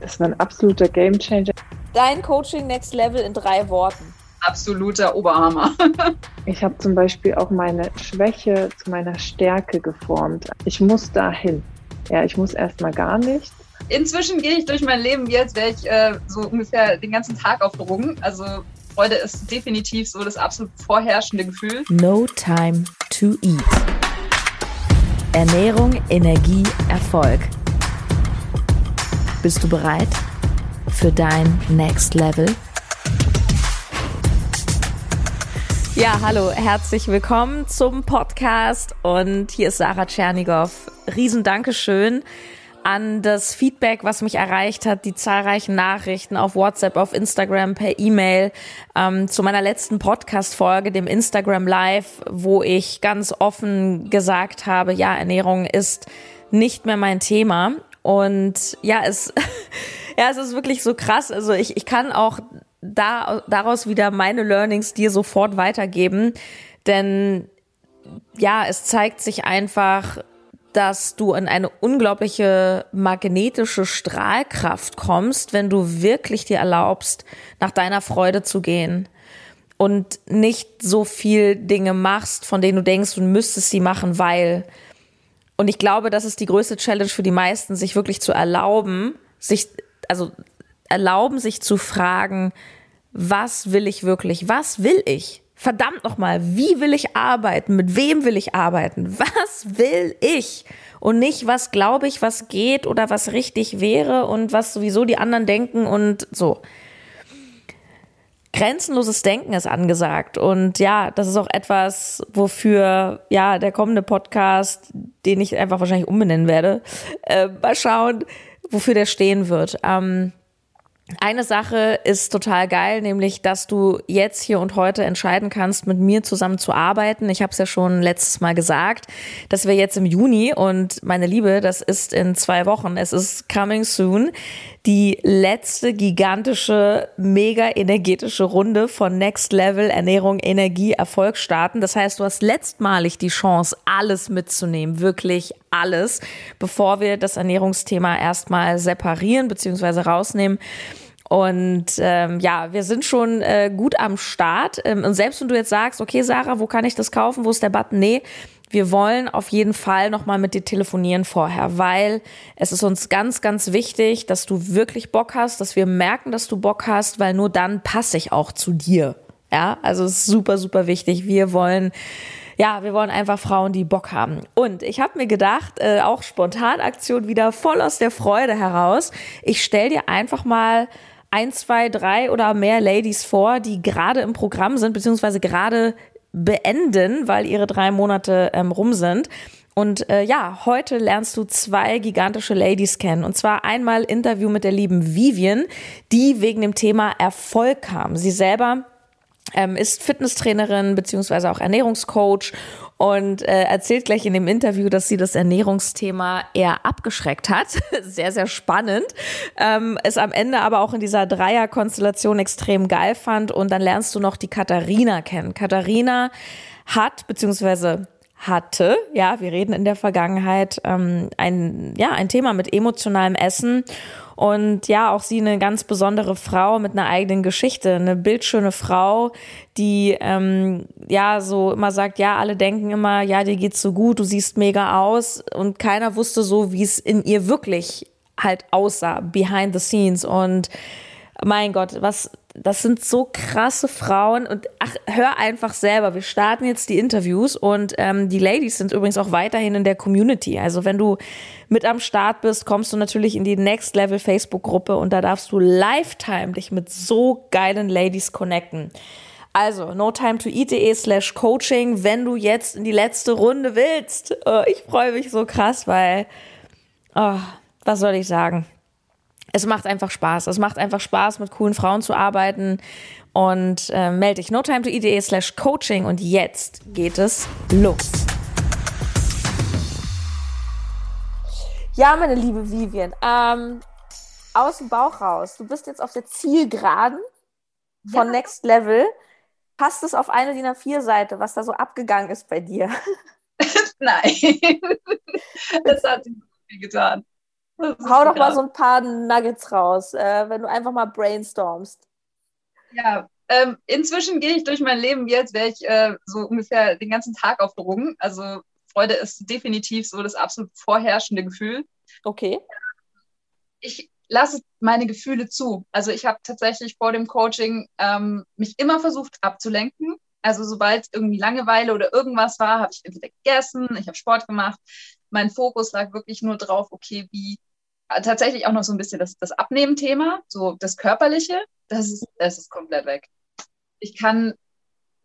Das war ein absoluter Gamechanger. Dein Coaching Next Level in drei Worten. Absoluter Oberhammer. ich habe zum Beispiel auch meine Schwäche zu meiner Stärke geformt. Ich muss dahin. Ja, ich muss erstmal gar nichts. Inzwischen gehe ich durch mein Leben wie als wäre ich äh, so ungefähr den ganzen Tag auf Drogen. Also Freude ist definitiv so das absolut vorherrschende Gefühl. No time to eat. Ernährung, Energie, Erfolg. Bist du bereit für dein Next Level? Ja, hallo, herzlich willkommen zum Podcast und hier ist Sarah Tschernigow. Riesen Dankeschön an das Feedback, was mich erreicht hat, die zahlreichen Nachrichten auf WhatsApp, auf Instagram, per E-Mail ähm, zu meiner letzten Podcast-Folge, dem Instagram Live, wo ich ganz offen gesagt habe, ja, Ernährung ist nicht mehr mein Thema. Und ja, es, ja, es ist wirklich so krass. Also ich, ich kann auch da, daraus wieder meine Learnings dir sofort weitergeben. Denn ja, es zeigt sich einfach, dass du in eine unglaubliche magnetische Strahlkraft kommst, wenn du wirklich dir erlaubst, nach deiner Freude zu gehen und nicht so viel Dinge machst, von denen du denkst, du müsstest sie machen, weil und ich glaube, das ist die größte Challenge für die meisten, sich wirklich zu erlauben, sich, also erlauben, sich zu fragen, was will ich wirklich? Was will ich? Verdammt nochmal, wie will ich arbeiten? Mit wem will ich arbeiten? Was will ich? Und nicht, was glaube ich, was geht oder was richtig wäre und was sowieso die anderen denken und so grenzenloses Denken ist angesagt. Und ja, das ist auch etwas, wofür ja der kommende Podcast, den ich einfach wahrscheinlich umbenennen werde, äh, mal schauen, wofür der stehen wird. Ähm, eine Sache ist total geil, nämlich, dass du jetzt hier und heute entscheiden kannst, mit mir zusammen zu arbeiten. Ich habe es ja schon letztes Mal gesagt, dass wir jetzt im Juni und meine Liebe, das ist in zwei Wochen, es ist coming soon, die letzte gigantische, mega energetische Runde von Next Level Ernährung, Energie, Erfolg starten. Das heißt, du hast letztmalig die Chance, alles mitzunehmen, wirklich alles, bevor wir das Ernährungsthema erstmal separieren bzw. rausnehmen. Und ähm, ja, wir sind schon äh, gut am Start. Ähm, und selbst wenn du jetzt sagst, okay, Sarah, wo kann ich das kaufen? Wo ist der Button? Nee, wir wollen auf jeden Fall nochmal mit dir telefonieren vorher, weil es ist uns ganz, ganz wichtig, dass du wirklich Bock hast, dass wir merken, dass du Bock hast, weil nur dann passe ich auch zu dir. Ja, also es ist super, super wichtig. Wir wollen ja, wir wollen einfach Frauen, die Bock haben. Und ich habe mir gedacht, äh, auch Spontanaktion wieder voll aus der Freude heraus. Ich stell dir einfach mal ein, zwei, drei oder mehr Ladies vor, die gerade im Programm sind, beziehungsweise gerade beenden, weil ihre drei Monate ähm, rum sind. Und äh, ja, heute lernst du zwei gigantische Ladies kennen. Und zwar einmal Interview mit der lieben Vivian, die wegen dem Thema Erfolg kam. Sie selber ähm, ist Fitnesstrainerin beziehungsweise auch Ernährungscoach und äh, erzählt gleich in dem Interview, dass sie das Ernährungsthema eher abgeschreckt hat. sehr, sehr spannend. Ähm, es am Ende aber auch in dieser Dreierkonstellation extrem geil fand. Und dann lernst du noch die Katharina kennen. Katharina hat, beziehungsweise hatte, ja, wir reden in der Vergangenheit, ähm, ein, ja, ein Thema mit emotionalem Essen. Und ja, auch sie eine ganz besondere Frau mit einer eigenen Geschichte, eine bildschöne Frau, die ähm, ja so immer sagt, ja, alle denken immer, ja, dir geht's so gut, du siehst mega aus. Und keiner wusste so, wie es in ihr wirklich halt aussah, behind the scenes. Und mein Gott, was das sind so krasse Frauen und ach, hör einfach selber. Wir starten jetzt die Interviews und ähm, die Ladies sind übrigens auch weiterhin in der Community. Also wenn du mit am Start bist, kommst du natürlich in die Next Level Facebook-Gruppe und da darfst du lifetime dich mit so geilen Ladies connecten. Also, no time to eat.de slash coaching, wenn du jetzt in die letzte Runde willst. Oh, ich freue mich so krass, weil, oh, was soll ich sagen? Es macht einfach Spaß. Es macht einfach Spaß, mit coolen Frauen zu arbeiten. Und äh, melde dich no time to ide slash coaching. Und jetzt geht es los. Ja, meine liebe Vivian, ähm, aus dem Bauch raus. Du bist jetzt auf der Zielgeraden von ja. Next Level. Passt es auf eine DIN A4-Seite, was da so abgegangen ist bei dir? Nein, das hat nicht viel getan. Hau doch mal so ein paar Nuggets raus, äh, wenn du einfach mal brainstormst. Ja, ähm, inzwischen gehe ich durch mein Leben wie als wäre ich äh, so ungefähr den ganzen Tag auf Drogen. Also Freude ist definitiv so das absolut vorherrschende Gefühl. Okay. Ich lasse meine Gefühle zu. Also ich habe tatsächlich vor dem Coaching ähm, mich immer versucht abzulenken. Also sobald irgendwie Langeweile oder irgendwas war, habe ich entweder gegessen, ich habe Sport gemacht. Mein Fokus lag wirklich nur drauf, okay, wie tatsächlich auch noch so ein bisschen das, das Abnehmen-Thema, so das Körperliche, das ist, das ist komplett weg. Ich kann,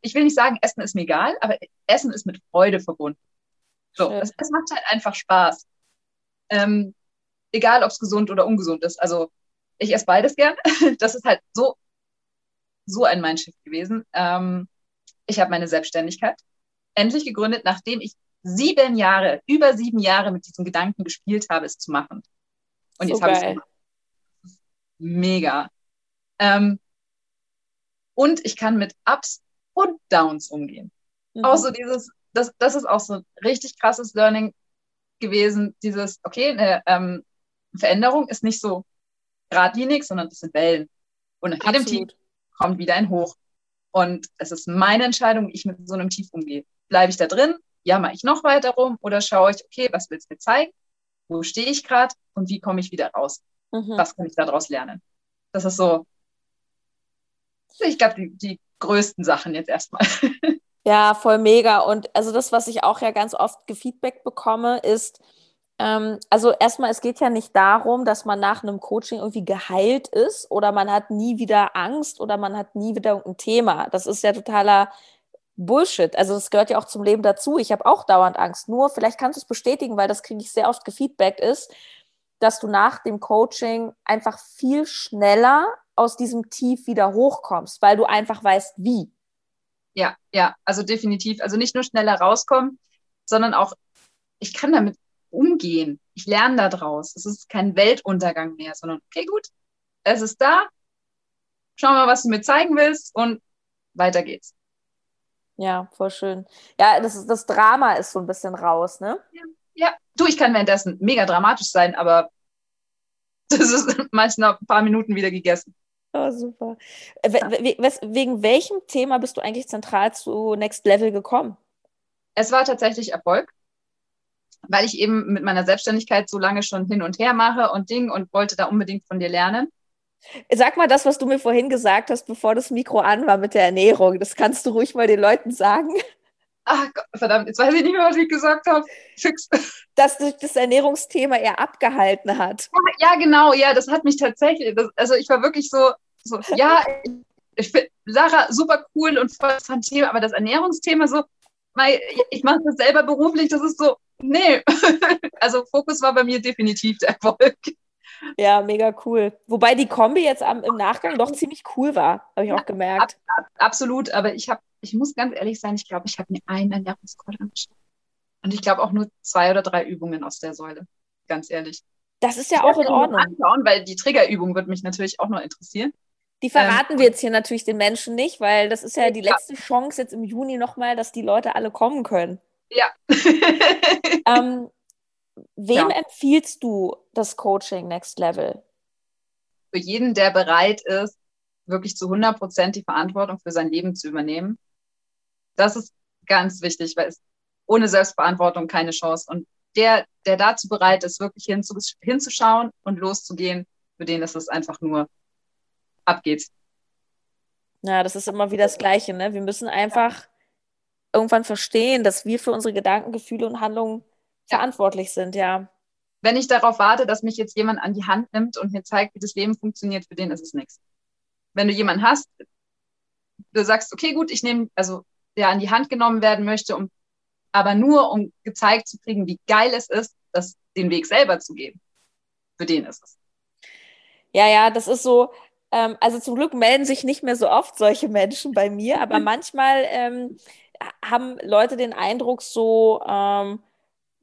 ich will nicht sagen, Essen ist mir egal, aber Essen ist mit Freude verbunden. So, es, es, macht halt einfach Spaß. Ähm, egal, ob es gesund oder ungesund ist. Also ich esse beides gern. Das ist halt so, so ein Mindshift gewesen. Ähm, ich habe meine Selbstständigkeit endlich gegründet, nachdem ich sieben Jahre, über sieben Jahre mit diesem Gedanken gespielt habe, es zu machen. Und so jetzt habe ich es gemacht. Mega. Ähm, und ich kann mit Ups und Downs umgehen. Mhm. Auch so dieses, das, das ist auch so ein richtig krasses Learning gewesen, dieses, okay, eine ähm, Veränderung ist nicht so geradlinig, sondern das sind Wellen. Und nach jedem. Tief kommt wieder ein Hoch. Und es ist meine Entscheidung, wie ich mit so einem Tief umgehe. Bleibe ich da drin? Jammer ich noch weiter rum? Oder schaue ich, okay, was willst du mir zeigen? Wo stehe ich gerade? Und wie komme ich wieder raus? Mhm. Was kann ich daraus lernen? Das ist so, ich glaube, die, die größten Sachen jetzt erstmal. Ja, voll mega. Und also das, was ich auch ja ganz oft gefeedback bekomme, ist, ähm, also erstmal, es geht ja nicht darum, dass man nach einem Coaching irgendwie geheilt ist oder man hat nie wieder Angst oder man hat nie wieder irgendein Thema. Das ist ja totaler Bullshit. Also das gehört ja auch zum Leben dazu. Ich habe auch dauernd Angst. Nur, vielleicht kannst du es bestätigen, weil das kriege ich sehr oft gefeedbackt ist, dass du nach dem Coaching einfach viel schneller aus diesem Tief wieder hochkommst, weil du einfach weißt, wie. Ja, ja, also definitiv. Also nicht nur schneller rauskommen, sondern auch, ich kann damit umgehen. Ich lerne daraus. Es ist kein Weltuntergang mehr, sondern okay, gut, es ist da. Schau mal, was du mir zeigen willst und weiter geht's. Ja, voll schön. Ja, das, ist, das Drama ist so ein bisschen raus, ne? Ja, ja. du, ich kann währenddessen mega dramatisch sein, aber das ist meist nach ein paar Minuten wieder gegessen. Oh, super. Äh, wegen welchem Thema bist du eigentlich zentral zu Next Level gekommen? Es war tatsächlich Erfolg, weil ich eben mit meiner Selbstständigkeit so lange schon hin und her mache und Ding und wollte da unbedingt von dir lernen. Sag mal das, was du mir vorhin gesagt hast, bevor das Mikro an war mit der Ernährung. Das kannst du ruhig mal den Leuten sagen. Ach Gott, verdammt, jetzt weiß ich nicht mehr, was ich gesagt habe. Fix. Dass dich das Ernährungsthema eher abgehalten hat. Ja, genau, ja, das hat mich tatsächlich, das, also ich war wirklich so, so ja, ich finde Sarah super cool und voll das Thema, aber das Ernährungsthema so, ich mache das selber beruflich, das ist so, nee. Also Fokus war bei mir definitiv der Erfolg. Ja, mega cool. Wobei die Kombi jetzt am, im Nachgang doch ziemlich cool war, habe ich auch gemerkt. Ab, ab, absolut, aber ich habe, ich muss ganz ehrlich sein, ich glaube, ich habe mir einen Ernährungscode angeschaut. Und ich glaube auch nur zwei oder drei Übungen aus der Säule, ganz ehrlich. Das ist ja ich auch in Ordnung. Anschauen, weil die Triggerübung wird mich natürlich auch noch interessieren. Die verraten ähm, wir jetzt hier natürlich den Menschen nicht, weil das ist ja die letzte Chance jetzt im Juni nochmal, dass die Leute alle kommen können. Ja. ähm, wem ja. empfiehlst du das Coaching Next Level? Für jeden, der bereit ist, wirklich zu 100 Prozent die Verantwortung für sein Leben zu übernehmen. Das ist ganz wichtig, weil es ohne Selbstverantwortung keine Chance. Und der, der dazu bereit ist, wirklich hinzuschauen und loszugehen, für den ist es einfach nur ab geht's. Ja, das ist immer wieder das Gleiche. Ne? Wir müssen einfach irgendwann verstehen, dass wir für unsere Gedanken, Gefühle und Handlungen. Verantwortlich sind, ja. Wenn ich darauf warte, dass mich jetzt jemand an die Hand nimmt und mir zeigt, wie das Leben funktioniert, für den ist es nichts. Wenn du jemanden hast, du sagst, okay, gut, ich nehme, also der an die Hand genommen werden möchte, um, aber nur um gezeigt zu kriegen, wie geil es ist, das, den Weg selber zu gehen. Für den ist es. Ja, ja, das ist so, ähm, also zum Glück melden sich nicht mehr so oft solche Menschen bei mir, aber manchmal ähm, haben Leute den Eindruck so, ähm,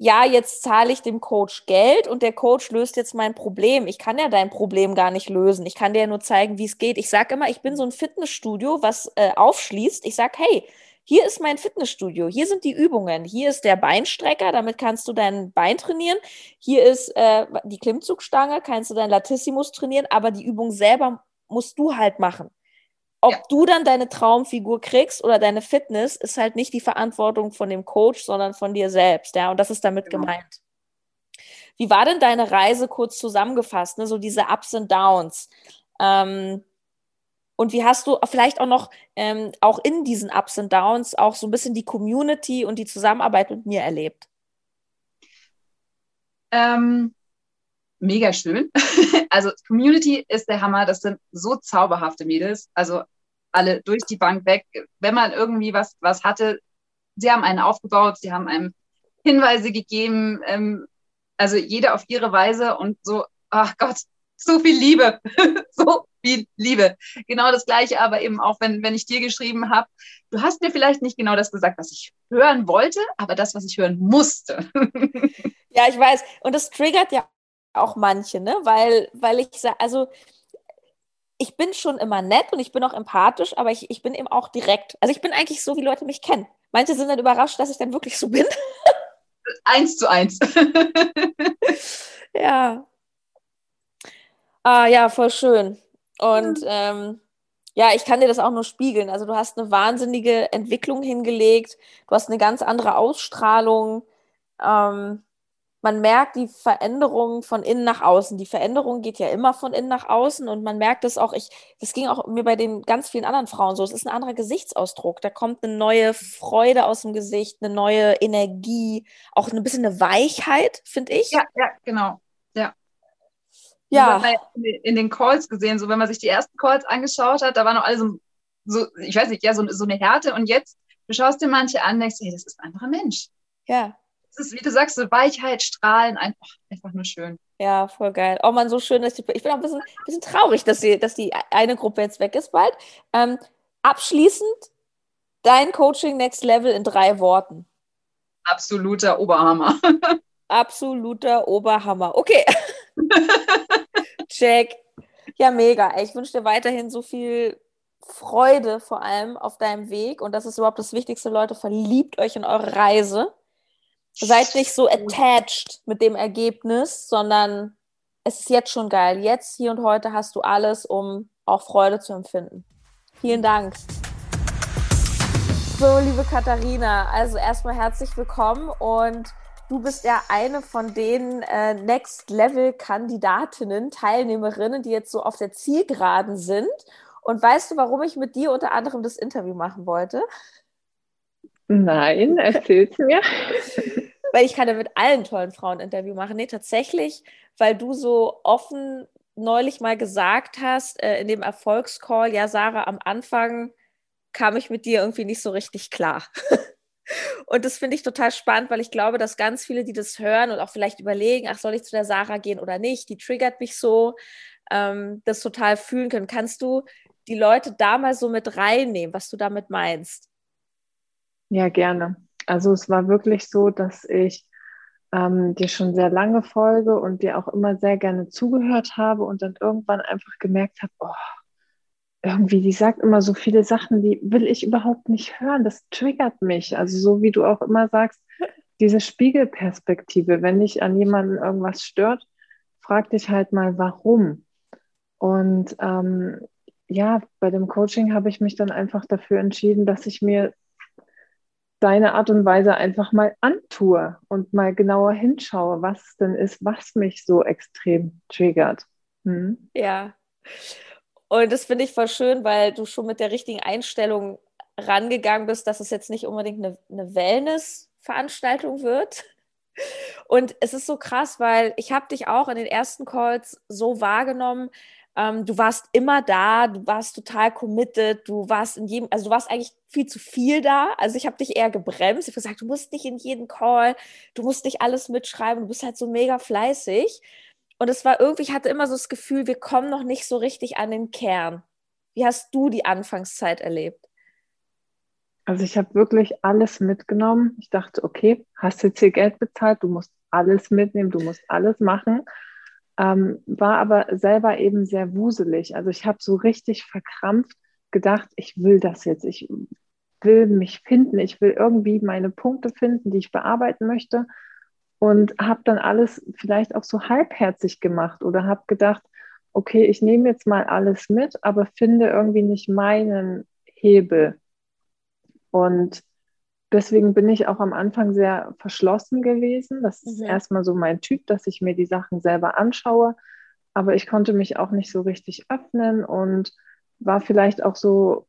ja, jetzt zahle ich dem Coach Geld und der Coach löst jetzt mein Problem. Ich kann ja dein Problem gar nicht lösen. Ich kann dir ja nur zeigen, wie es geht. Ich sage immer, ich bin so ein Fitnessstudio, was äh, aufschließt. Ich sage, hey, hier ist mein Fitnessstudio, hier sind die Übungen, hier ist der Beinstrecker, damit kannst du dein Bein trainieren, hier ist äh, die Klimmzugstange, kannst du dein Latissimus trainieren, aber die Übung selber musst du halt machen. Ob ja. du dann deine Traumfigur kriegst oder deine Fitness, ist halt nicht die Verantwortung von dem Coach, sondern von dir selbst, ja, und das ist damit genau. gemeint. Wie war denn deine Reise kurz zusammengefasst, ne? so diese Ups und Downs? Ähm, und wie hast du vielleicht auch noch ähm, auch in diesen Ups und Downs auch so ein bisschen die Community und die Zusammenarbeit mit mir erlebt? Ähm, mega schön. also Community ist der Hammer. Das sind so zauberhafte Mädels. Also alle durch die Bank weg. Wenn man irgendwie was, was hatte, sie haben einen aufgebaut, sie haben einem Hinweise gegeben, ähm, also jede auf ihre Weise und so, ach Gott, so viel Liebe, so viel Liebe. Genau das Gleiche, aber eben auch, wenn, wenn ich dir geschrieben habe, du hast mir vielleicht nicht genau das gesagt, was ich hören wollte, aber das, was ich hören musste. ja, ich weiß. Und das triggert ja auch manche, ne? Weil, weil ich sage, also ich bin schon immer nett und ich bin auch empathisch, aber ich, ich bin eben auch direkt. Also ich bin eigentlich so, wie Leute mich kennen. Manche sind dann überrascht, dass ich dann wirklich so bin. eins zu eins. ja. Ah, ja, voll schön. Und ähm, ja, ich kann dir das auch nur spiegeln. Also du hast eine wahnsinnige Entwicklung hingelegt, du hast eine ganz andere Ausstrahlung. Ähm, man merkt die Veränderung von innen nach außen. Die Veränderung geht ja immer von innen nach außen und man merkt es auch, ich, das ging auch mir bei den ganz vielen anderen Frauen so. Es ist ein anderer Gesichtsausdruck. Da kommt eine neue Freude aus dem Gesicht, eine neue Energie, auch ein bisschen eine Weichheit, finde ich. Ja, ja, genau. Ja. Ja. in den Calls gesehen, so wenn man sich die ersten Calls angeschaut hat, da war noch alles so, so ich weiß nicht, ja, so, so eine Härte und jetzt, du schaust dir manche an, denkst, hey, das ist ein anderer Mensch. Ja. Das ist, wie du sagst, so Weichheit, Strahlen, einfach, einfach nur schön. Ja, voll geil. Oh man, so schön, dass die, ich bin auch ein bisschen, bisschen traurig, dass die, dass die eine Gruppe jetzt weg ist bald. Ähm, abschließend dein Coaching Next Level in drei Worten. Absoluter Oberhammer. Absoluter Oberhammer. Okay. Check. Ja, mega. Ich wünsche dir weiterhin so viel Freude vor allem auf deinem Weg. Und das ist überhaupt das Wichtigste, Leute. Verliebt euch in eure Reise. Seid nicht so attached mit dem Ergebnis, sondern es ist jetzt schon geil. Jetzt, hier und heute hast du alles, um auch Freude zu empfinden. Vielen Dank. So, liebe Katharina, also erstmal herzlich willkommen und Du bist ja eine von den äh, Next-Level-Kandidatinnen, Teilnehmerinnen, die jetzt so auf der Zielgeraden sind. Und weißt du, warum ich mit dir unter anderem das Interview machen wollte? Nein, erzähl's mir. weil ich kann ja mit allen tollen Frauen Interview machen. Nee, tatsächlich, weil du so offen neulich mal gesagt hast, äh, in dem Erfolgscall, ja, Sarah, am Anfang kam ich mit dir irgendwie nicht so richtig klar. Und das finde ich total spannend, weil ich glaube, dass ganz viele, die das hören und auch vielleicht überlegen, ach, soll ich zu der Sarah gehen oder nicht, die triggert mich so, ähm, das total fühlen können. Kannst du die Leute da mal so mit reinnehmen, was du damit meinst? Ja, gerne. Also es war wirklich so, dass ich ähm, dir schon sehr lange folge und dir auch immer sehr gerne zugehört habe und dann irgendwann einfach gemerkt habe, oh, irgendwie, die sagt immer so viele Sachen, die will ich überhaupt nicht hören. Das triggert mich. Also so wie du auch immer sagst, diese Spiegelperspektive, wenn dich an jemanden irgendwas stört, frag dich halt mal, warum. Und ähm, ja, bei dem Coaching habe ich mich dann einfach dafür entschieden, dass ich mir deine Art und Weise einfach mal antue und mal genauer hinschaue, was denn ist, was mich so extrem triggert. Hm? Ja. Und das finde ich voll schön, weil du schon mit der richtigen Einstellung rangegangen bist, dass es jetzt nicht unbedingt eine, eine Wellness-Veranstaltung wird. Und es ist so krass, weil ich habe dich auch in den ersten Calls so wahrgenommen, ähm, du warst immer da, du warst total committed, du warst in jedem, also du warst eigentlich viel zu viel da. Also ich habe dich eher gebremst. Ich habe gesagt, du musst nicht in jeden Call, du musst nicht alles mitschreiben, du bist halt so mega fleißig. Und es war irgendwie, ich hatte immer so das Gefühl, wir kommen noch nicht so richtig an den Kern. Wie hast du die Anfangszeit erlebt? Also ich habe wirklich alles mitgenommen. Ich dachte, okay, hast jetzt hier Geld bezahlt, du musst alles mitnehmen, du musst alles machen. Ähm, war aber selber eben sehr wuselig. Also ich habe so richtig verkrampft gedacht, ich will das jetzt. Ich will mich finden, ich will irgendwie meine Punkte finden, die ich bearbeiten möchte und habe dann alles vielleicht auch so halbherzig gemacht oder habe gedacht, okay, ich nehme jetzt mal alles mit, aber finde irgendwie nicht meinen Hebel. Und deswegen bin ich auch am Anfang sehr verschlossen gewesen. Das ist mhm. erstmal so mein Typ, dass ich mir die Sachen selber anschaue. Aber ich konnte mich auch nicht so richtig öffnen und war vielleicht auch so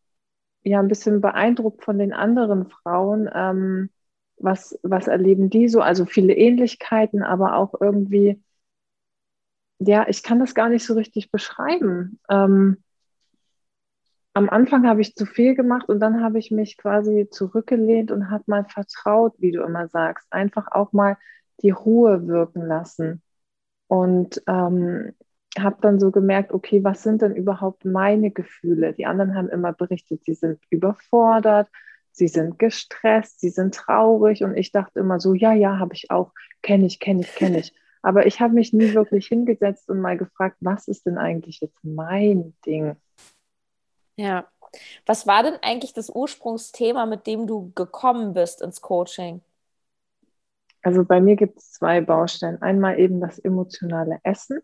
ja ein bisschen beeindruckt von den anderen Frauen. Ähm, was, was erleben die so? Also viele Ähnlichkeiten, aber auch irgendwie, ja, ich kann das gar nicht so richtig beschreiben. Ähm, am Anfang habe ich zu viel gemacht und dann habe ich mich quasi zurückgelehnt und habe mal vertraut, wie du immer sagst, einfach auch mal die Ruhe wirken lassen. Und ähm, habe dann so gemerkt, okay, was sind denn überhaupt meine Gefühle? Die anderen haben immer berichtet, sie sind überfordert, sie sind gestresst, sie sind traurig und ich dachte immer so, ja, ja, habe ich auch, kenne ich, kenne ich, kenne ich. Aber ich habe mich nie wirklich hingesetzt und mal gefragt, was ist denn eigentlich jetzt mein Ding? Ja. Was war denn eigentlich das Ursprungsthema, mit dem du gekommen bist ins Coaching? Also bei mir gibt es zwei Baustellen. Einmal eben das emotionale Essen,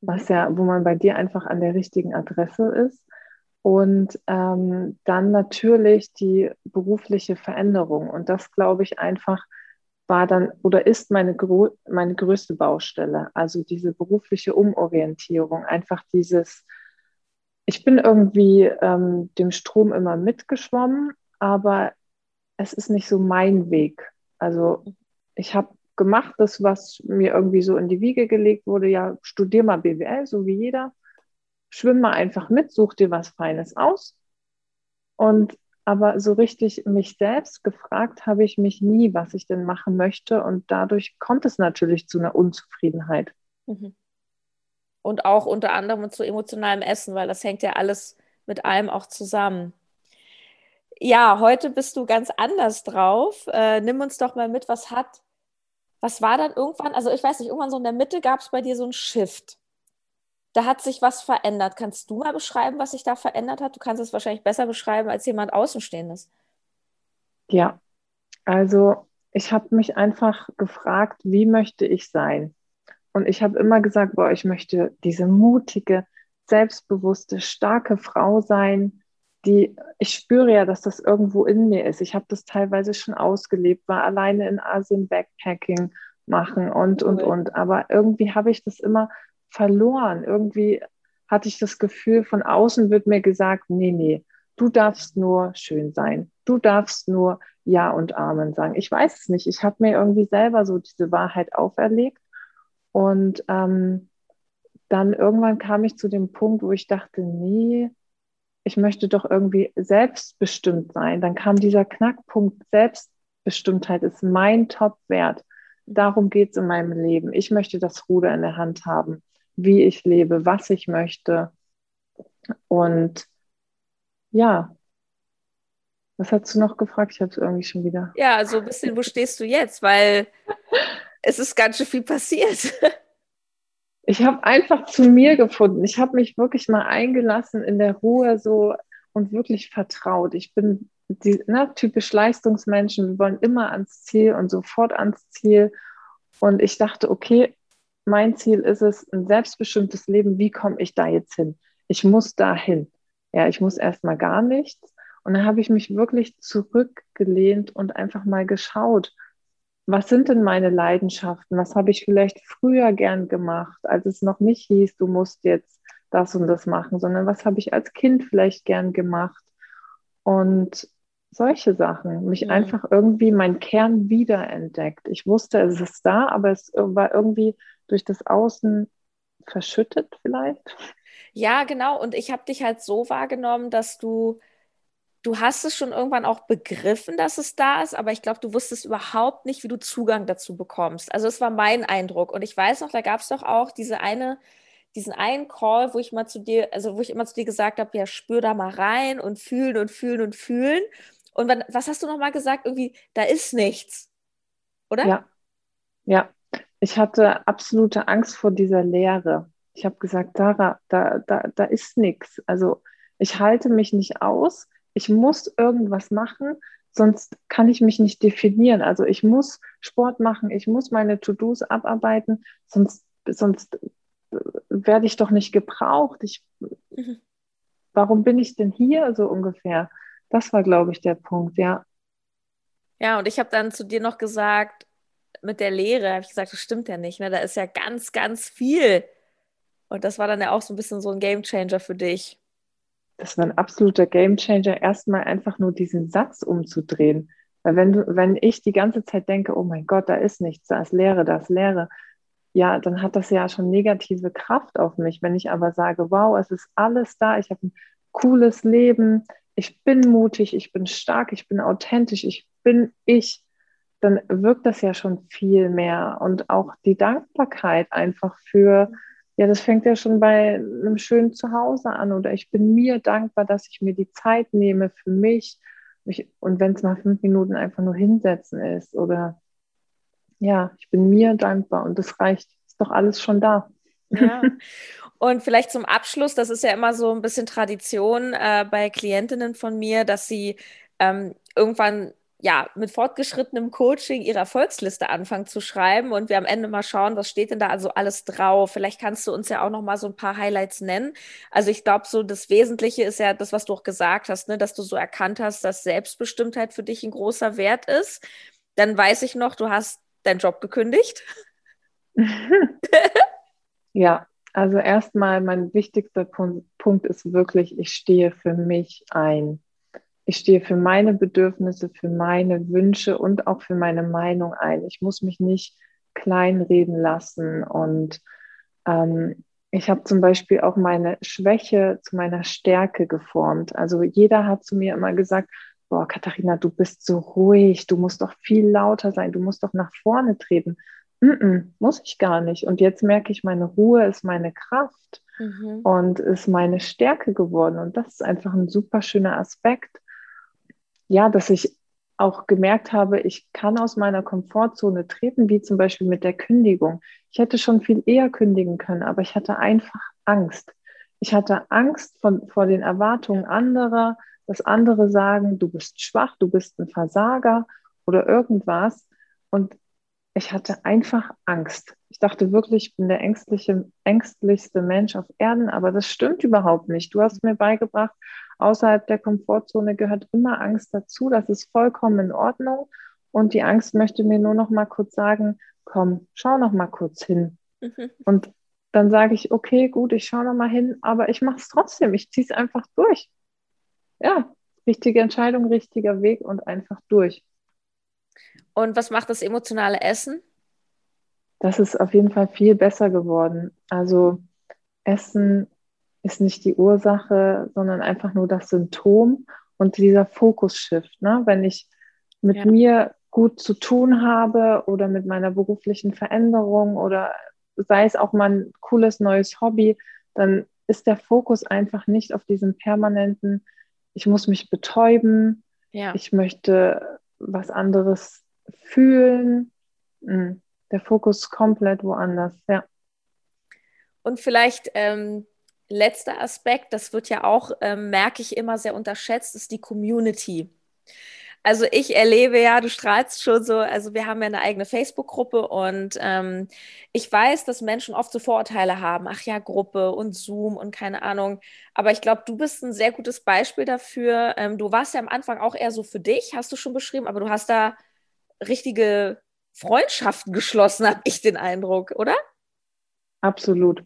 was ja, wo man bei dir einfach an der richtigen Adresse ist. Und ähm, dann natürlich die berufliche Veränderung. Und das, glaube ich, einfach war dann oder ist meine, meine größte Baustelle. Also diese berufliche Umorientierung, einfach dieses, ich bin irgendwie ähm, dem Strom immer mitgeschwommen, aber es ist nicht so mein Weg. Also ich habe gemacht, das, was mir irgendwie so in die Wiege gelegt wurde, ja, studier mal BWL, so wie jeder, schwimm mal einfach mit, such dir was Feines aus. Und aber so richtig mich selbst gefragt habe ich mich nie, was ich denn machen möchte. Und dadurch kommt es natürlich zu einer Unzufriedenheit. Mhm und auch unter anderem zu emotionalem Essen, weil das hängt ja alles mit allem auch zusammen. Ja, heute bist du ganz anders drauf. Äh, nimm uns doch mal mit, was hat, was war dann irgendwann, also ich weiß nicht, irgendwann so in der Mitte gab es bei dir so einen Shift. Da hat sich was verändert. Kannst du mal beschreiben, was sich da verändert hat? Du kannst es wahrscheinlich besser beschreiben als jemand Außenstehendes. Ja, also ich habe mich einfach gefragt, wie möchte ich sein? Und ich habe immer gesagt, boah, ich möchte diese mutige, selbstbewusste, starke Frau sein, die, ich spüre ja, dass das irgendwo in mir ist. Ich habe das teilweise schon ausgelebt, war alleine in Asien Backpacking machen und, und, und. Aber irgendwie habe ich das immer verloren. Irgendwie hatte ich das Gefühl, von außen wird mir gesagt, nee, nee, du darfst nur schön sein. Du darfst nur Ja und Amen sagen. Ich weiß es nicht. Ich habe mir irgendwie selber so diese Wahrheit auferlegt und ähm, dann irgendwann kam ich zu dem Punkt, wo ich dachte, nee, ich möchte doch irgendwie selbstbestimmt sein. Dann kam dieser Knackpunkt, Selbstbestimmtheit ist mein Top-Wert. Darum geht es in meinem Leben. Ich möchte das Ruder in der Hand haben, wie ich lebe, was ich möchte. Und ja, was hast du noch gefragt? Ich habe es irgendwie schon wieder. Ja, so ein bisschen, wo stehst du jetzt? Weil es ist ganz schön viel passiert. Ich habe einfach zu mir gefunden. Ich habe mich wirklich mal eingelassen in der Ruhe so und wirklich vertraut. Ich bin die, ne, typisch Leistungsmenschen. Wir wollen immer ans Ziel und sofort ans Ziel. Und ich dachte, okay, mein Ziel ist es, ein selbstbestimmtes Leben. Wie komme ich da jetzt hin? Ich muss da hin. Ja, ich muss erstmal gar nichts. Und dann habe ich mich wirklich zurückgelehnt und einfach mal geschaut, was sind denn meine Leidenschaften? Was habe ich vielleicht früher gern gemacht, als es noch nicht hieß, du musst jetzt das und das machen, sondern was habe ich als Kind vielleicht gern gemacht? Und solche Sachen, mich mhm. einfach irgendwie mein Kern wiederentdeckt. Ich wusste, es ist da, aber es war irgendwie durch das Außen verschüttet vielleicht. Ja, genau. Und ich habe dich halt so wahrgenommen, dass du du hast es schon irgendwann auch begriffen, dass es da ist, aber ich glaube, du wusstest überhaupt nicht, wie du Zugang dazu bekommst. Also es war mein Eindruck. Und ich weiß noch, da gab es doch auch diese eine, diesen einen Call, wo ich mal zu dir, also wo ich immer zu dir gesagt habe, ja, spür da mal rein und fühlen und fühlen und fühlen. Und wann, was hast du noch mal gesagt? Irgendwie, da ist nichts. Oder? Ja. Ja. Ich hatte absolute Angst vor dieser Leere. Ich habe gesagt, Sarah, da, da, da ist nichts. Also ich halte mich nicht aus ich muss irgendwas machen, sonst kann ich mich nicht definieren. Also ich muss Sport machen, ich muss meine To-Dos abarbeiten, sonst, sonst werde ich doch nicht gebraucht. Ich, mhm. Warum bin ich denn hier so ungefähr? Das war, glaube ich, der Punkt, ja. Ja, und ich habe dann zu dir noch gesagt, mit der Lehre, habe ich gesagt, das stimmt ja nicht. Ne? Da ist ja ganz, ganz viel. Und das war dann ja auch so ein bisschen so ein Gamechanger für dich. Das war ein absoluter Gamechanger, erstmal einfach nur diesen Satz umzudrehen. Weil wenn, du, wenn ich die ganze Zeit denke, oh mein Gott, da ist nichts, da ist Leere, da ist Leere, ja, dann hat das ja schon negative Kraft auf mich. Wenn ich aber sage, wow, es ist alles da, ich habe ein cooles Leben, ich bin mutig, ich bin stark, ich bin authentisch, ich bin ich, dann wirkt das ja schon viel mehr. Und auch die Dankbarkeit einfach für, ja, das fängt ja schon bei einem schönen Zuhause an. Oder ich bin mir dankbar, dass ich mir die Zeit nehme für mich. und wenn es mal fünf Minuten einfach nur hinsetzen ist. Oder ja, ich bin mir dankbar und das reicht. Ist doch alles schon da. Ja. Und vielleicht zum Abschluss, das ist ja immer so ein bisschen Tradition äh, bei Klientinnen von mir, dass sie ähm, irgendwann ja, mit fortgeschrittenem Coaching ihre Erfolgsliste anfangen zu schreiben und wir am Ende mal schauen, was steht denn da also alles drauf. Vielleicht kannst du uns ja auch noch mal so ein paar Highlights nennen. Also ich glaube, so das Wesentliche ist ja das, was du auch gesagt hast, ne, dass du so erkannt hast, dass Selbstbestimmtheit für dich ein großer Wert ist. Dann weiß ich noch, du hast deinen Job gekündigt. ja, also erstmal mein wichtigster Punkt ist wirklich, ich stehe für mich ein ich stehe für meine Bedürfnisse, für meine Wünsche und auch für meine Meinung ein. Ich muss mich nicht kleinreden lassen. Und ähm, ich habe zum Beispiel auch meine Schwäche zu meiner Stärke geformt. Also jeder hat zu mir immer gesagt, boah, Katharina, du bist so ruhig, du musst doch viel lauter sein, du musst doch nach vorne treten. Mm -mm, muss ich gar nicht. Und jetzt merke ich, meine Ruhe ist meine Kraft mhm. und ist meine Stärke geworden. Und das ist einfach ein super schöner Aspekt ja, dass ich auch gemerkt habe, ich kann aus meiner Komfortzone treten, wie zum Beispiel mit der Kündigung. Ich hätte schon viel eher kündigen können, aber ich hatte einfach Angst. Ich hatte Angst von, vor den Erwartungen anderer, dass andere sagen, du bist schwach, du bist ein Versager oder irgendwas. Und ich hatte einfach Angst. Ich dachte wirklich, ich bin der ängstliche, ängstlichste Mensch auf Erden, aber das stimmt überhaupt nicht. Du hast mir beigebracht, außerhalb der Komfortzone gehört immer Angst dazu. Das ist vollkommen in Ordnung. Und die Angst möchte mir nur noch mal kurz sagen, komm, schau noch mal kurz hin. Mhm. Und dann sage ich, okay, gut, ich schaue noch mal hin, aber ich mache es trotzdem. Ich ziehe es einfach durch. Ja, richtige Entscheidung, richtiger Weg und einfach durch. Und was macht das emotionale Essen? Das ist auf jeden Fall viel besser geworden. Also Essen ist nicht die Ursache, sondern einfach nur das Symptom und dieser Fokus-Shift. Ne? Wenn ich mit ja. mir gut zu tun habe oder mit meiner beruflichen Veränderung oder sei es auch mal ein cooles neues Hobby, dann ist der Fokus einfach nicht auf diesem permanenten, ich muss mich betäuben, ja. ich möchte was anderes fühlen. Hm, der Fokus komplett woanders, ja. Und vielleicht ähm, letzter Aspekt, das wird ja auch, ähm, merke ich immer sehr unterschätzt, ist die Community. Also ich erlebe ja, du strahlst schon so, also wir haben ja eine eigene Facebook-Gruppe und ähm, ich weiß, dass Menschen oft so Vorurteile haben, ach ja, Gruppe und Zoom und keine Ahnung. Aber ich glaube, du bist ein sehr gutes Beispiel dafür. Ähm, du warst ja am Anfang auch eher so für dich, hast du schon beschrieben, aber du hast da richtige Freundschaften geschlossen, habe ich den Eindruck, oder? Absolut.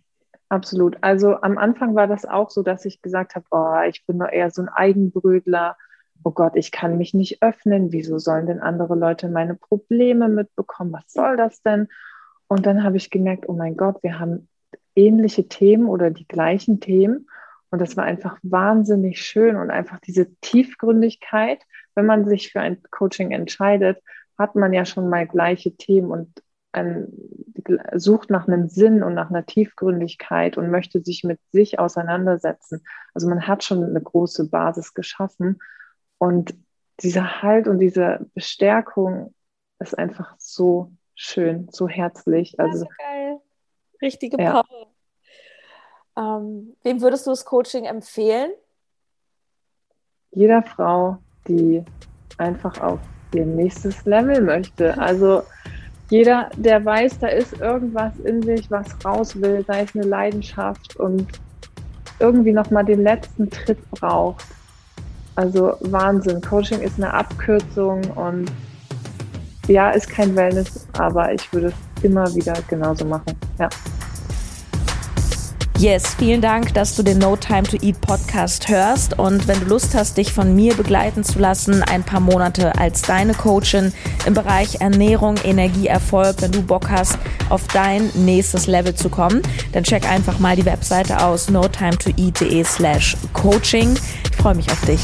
Absolut. Also am Anfang war das auch so, dass ich gesagt habe, oh, ich bin doch eher so ein Eigenbrödler. Oh Gott, ich kann mich nicht öffnen. Wieso sollen denn andere Leute meine Probleme mitbekommen? Was soll das denn? Und dann habe ich gemerkt, oh mein Gott, wir haben ähnliche Themen oder die gleichen Themen. Und das war einfach wahnsinnig schön und einfach diese Tiefgründigkeit, wenn man sich für ein Coaching entscheidet, hat man ja schon mal gleiche Themen und ein, sucht nach einem Sinn und nach einer Tiefgründigkeit und möchte sich mit sich auseinandersetzen. Also man hat schon eine große Basis geschaffen und dieser Halt und diese Bestärkung ist einfach so schön, so herzlich. Also, ja, geil. Richtige ja. Power. Ähm, wem würdest du das Coaching empfehlen? jeder Frau, die einfach auf ihr nächstes Level möchte. Also jeder, der weiß, da ist irgendwas in sich, was raus will, sei es eine Leidenschaft und irgendwie nochmal den letzten Tritt braucht. Also Wahnsinn. Coaching ist eine Abkürzung und ja, ist kein Wellness, aber ich würde es immer wieder genauso machen. Ja. Yes, vielen Dank, dass du den No Time to Eat Podcast hörst. Und wenn du Lust hast, dich von mir begleiten zu lassen, ein paar Monate als deine Coachin im Bereich Ernährung, Energie, Erfolg, wenn du Bock hast, auf dein nächstes Level zu kommen, dann check einfach mal die Webseite aus notimetoeat.de slash coaching. Ich freue mich auf dich.